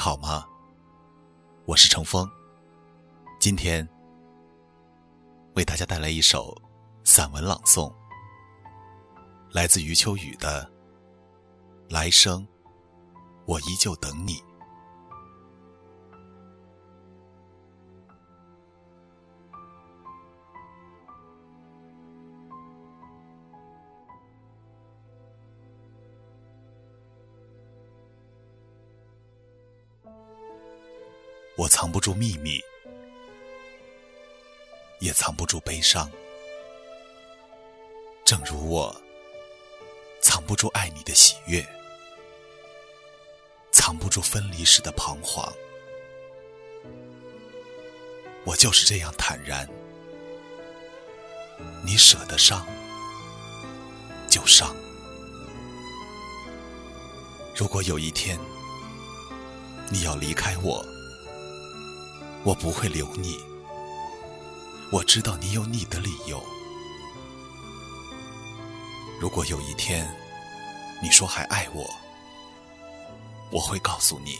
好吗？我是程峰，今天为大家带来一首散文朗诵，来自余秋雨的《来生，我依旧等你》。我藏不住秘密，也藏不住悲伤，正如我藏不住爱你的喜悦，藏不住分离时的彷徨。我就是这样坦然，你舍得伤就伤。如果有一天你要离开我，我不会留你，我知道你有你的理由。如果有一天你说还爱我，我会告诉你，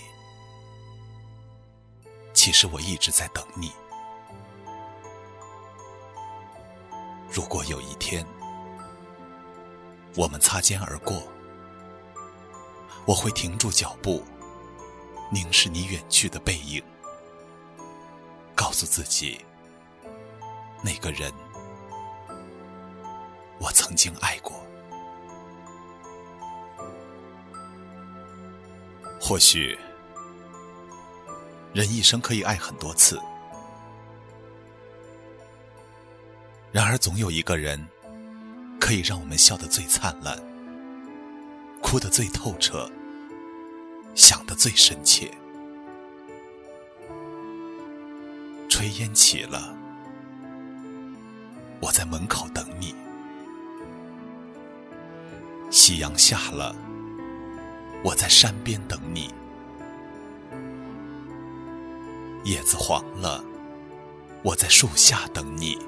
其实我一直在等你。如果有一天我们擦肩而过，我会停住脚步，凝视你远去的背影。诉自己，那个人我曾经爱过。或许人一生可以爱很多次，然而总有一个人可以让我们笑得最灿烂，哭得最透彻，想得最深切。烟起了，我在门口等你；夕阳下了，我在山边等你；叶子黄了，我在树下等你；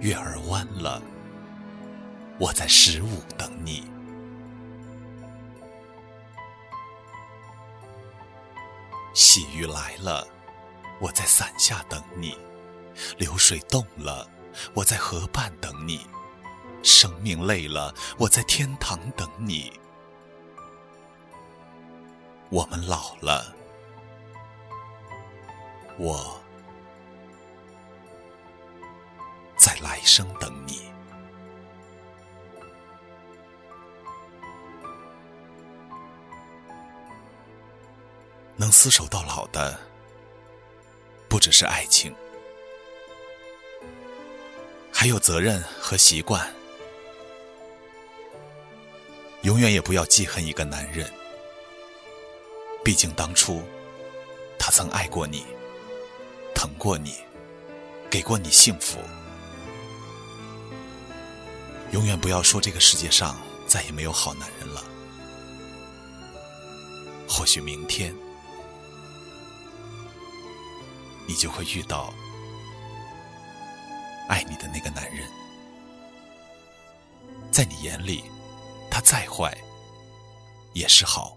月儿弯了，我在十五等你。细雨来了，我在伞下等你；流水动了，我在河畔等你；生命累了，我在天堂等你。我们老了，我在来生等你。能厮守到老的，不只是爱情，还有责任和习惯。永远也不要记恨一个男人，毕竟当初他曾爱过你，疼过你，给过你幸福。永远不要说这个世界上再也没有好男人了。或许明天。你就会遇到爱你的那个男人，在你眼里，他再坏也是好。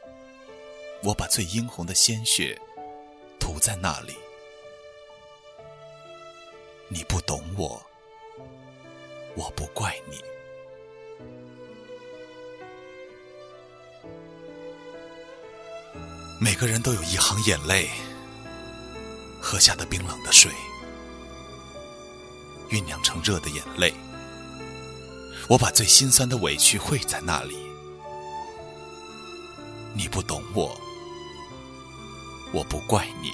我把最殷红的鲜血涂在那里，你不懂我，我不怪你。每个人都有一行眼泪，喝下的冰冷的水，酝酿成热的眼泪。我把最心酸的委屈汇在那里。你不懂我，我不怪你。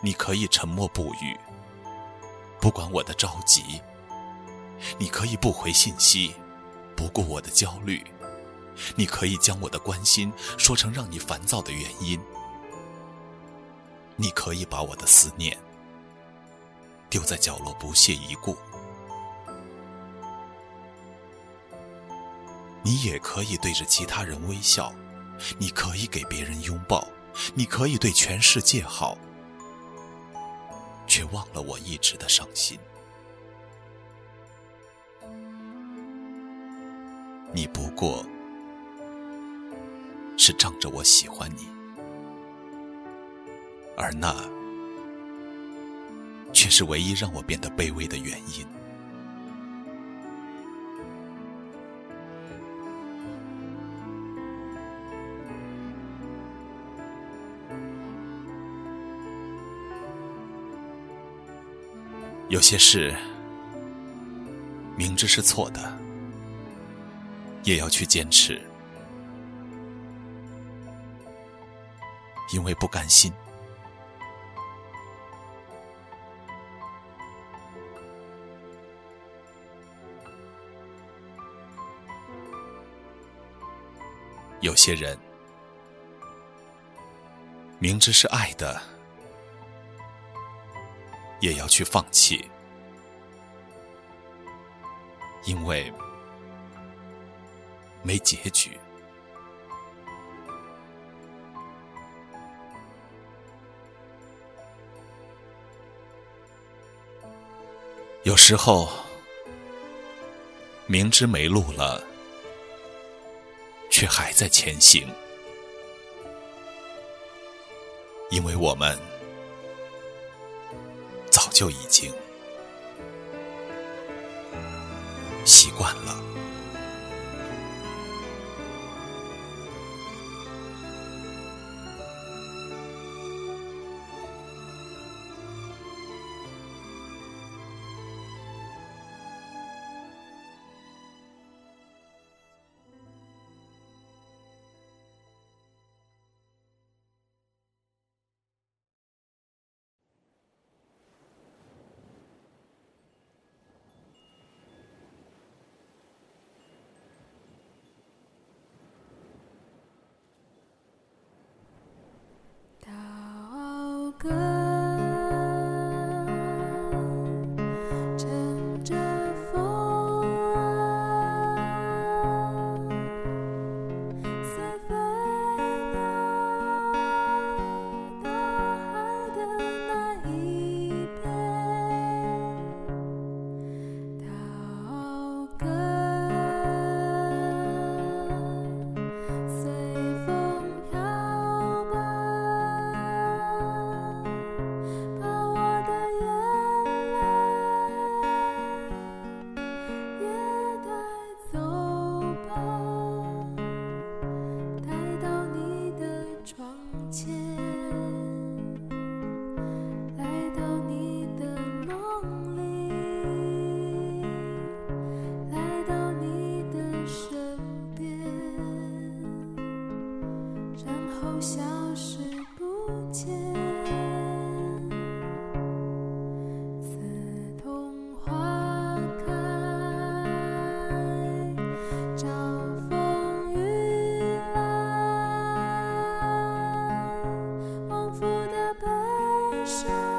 你可以沉默不语，不管我的着急；你可以不回信息，不顾我的焦虑；你可以将我的关心说成让你烦躁的原因；你可以把我的思念丢在角落不屑一顾；你也可以对着其他人微笑；你可以给别人拥抱；你可以对全世界好。却忘了我一直的伤心。你不过是仗着我喜欢你，而那却是唯一让我变得卑微的原因。有些事明知是错的，也要去坚持，因为不甘心。有些人明知是爱的。也要去放弃，因为没结局。有时候明知没路了，却还在前行，因为我们。就已经习惯了。是